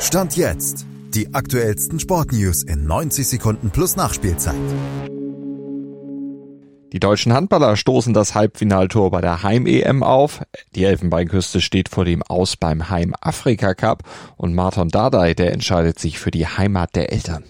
Stand jetzt. Die aktuellsten Sportnews in 90 Sekunden plus Nachspielzeit. Die deutschen Handballer stoßen das Halbfinaltor bei der Heim-EM auf. Die Elfenbeinküste steht vor dem Aus beim Heim-Afrika-Cup und Martin Dardai, der entscheidet sich für die Heimat der Eltern.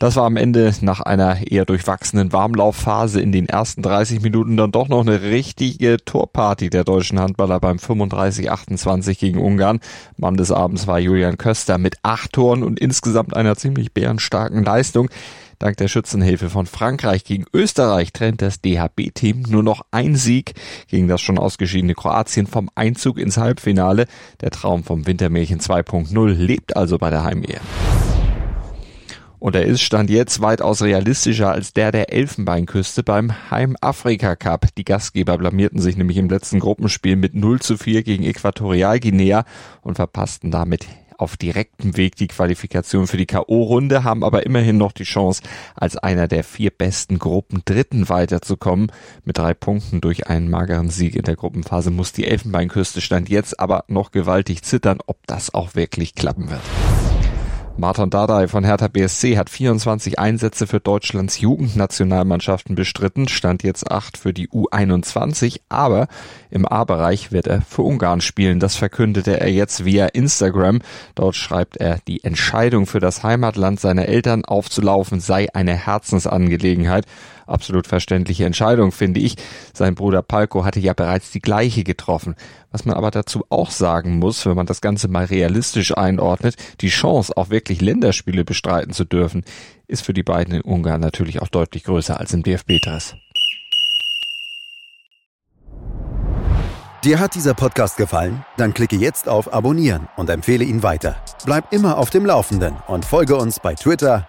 Das war am Ende nach einer eher durchwachsenen Warmlaufphase in den ersten 30 Minuten dann doch noch eine richtige Torparty der deutschen Handballer beim 35-28 gegen Ungarn. Mann des Abends war Julian Köster mit acht Toren und insgesamt einer ziemlich bärenstarken Leistung. Dank der Schützenhilfe von Frankreich gegen Österreich trennt das DHB-Team nur noch ein Sieg gegen das schon ausgeschiedene Kroatien vom Einzug ins Halbfinale. Der Traum vom Wintermärchen 2.0 lebt also bei der Heim-EM. Und er ist Stand jetzt weitaus realistischer als der der Elfenbeinküste beim Heim-Afrika Cup. Die Gastgeber blamierten sich nämlich im letzten Gruppenspiel mit 0 zu 4 gegen Äquatorialguinea und verpassten damit auf direktem Weg die Qualifikation für die K.O.-Runde, haben aber immerhin noch die Chance, als einer der vier besten Gruppen Dritten weiterzukommen. Mit drei Punkten durch einen mageren Sieg in der Gruppenphase muss die Elfenbeinküste Stand jetzt aber noch gewaltig zittern, ob das auch wirklich klappen wird. Martin Dardai von Hertha BSC hat 24 Einsätze für Deutschlands Jugendnationalmannschaften bestritten, stand jetzt 8 für die U21, aber im A-Bereich wird er für Ungarn spielen. Das verkündete er jetzt via Instagram. Dort schreibt er, die Entscheidung für das Heimatland seiner Eltern aufzulaufen sei eine Herzensangelegenheit. Absolut verständliche Entscheidung, finde ich. Sein Bruder Palko hatte ja bereits die gleiche getroffen. Was man aber dazu auch sagen muss, wenn man das Ganze mal realistisch einordnet, die Chance, auch wirklich Länderspiele bestreiten zu dürfen, ist für die beiden in Ungarn natürlich auch deutlich größer als im DFB-Dress. Dir hat dieser Podcast gefallen? Dann klicke jetzt auf Abonnieren und empfehle ihn weiter. Bleib immer auf dem Laufenden und folge uns bei Twitter,